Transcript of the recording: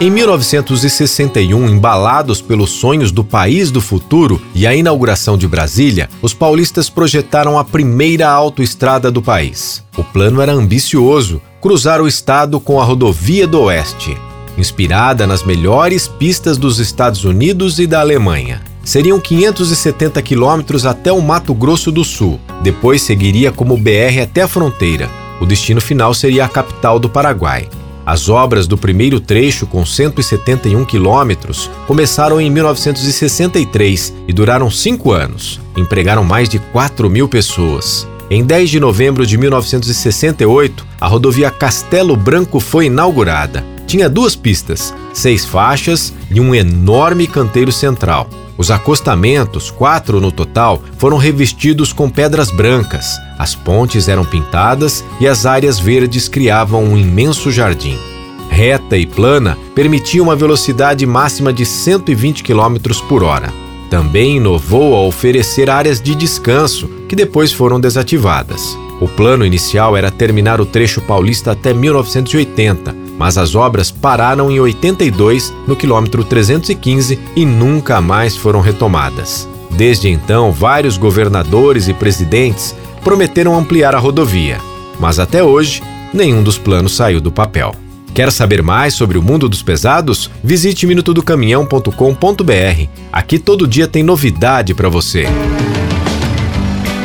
Em 1961, embalados pelos sonhos do país do futuro e a inauguração de Brasília, os paulistas projetaram a primeira autoestrada do país. O plano era ambicioso: cruzar o estado com a Rodovia do Oeste, inspirada nas melhores pistas dos Estados Unidos e da Alemanha. Seriam 570 quilômetros até o Mato Grosso do Sul. Depois seguiria como BR até a fronteira. O destino final seria a capital do Paraguai. As obras do primeiro trecho, com 171 quilômetros, começaram em 1963 e duraram cinco anos. Empregaram mais de 4 mil pessoas. Em 10 de novembro de 1968, a rodovia Castelo Branco foi inaugurada. Tinha duas pistas, seis faixas e um enorme canteiro central. Os acostamentos, quatro no total, foram revestidos com pedras brancas, as pontes eram pintadas e as áreas verdes criavam um imenso jardim. Reta e plana, permitia uma velocidade máxima de 120 km por hora. Também inovou ao oferecer áreas de descanso, que depois foram desativadas. O plano inicial era terminar o trecho paulista até 1980, mas as obras pararam em 82, no quilômetro 315, e nunca mais foram retomadas. Desde então, vários governadores e presidentes prometeram ampliar a rodovia, mas até hoje, nenhum dos planos saiu do papel. Quer saber mais sobre o mundo dos pesados? Visite minutodocaminhão.com.br. Aqui todo dia tem novidade para você.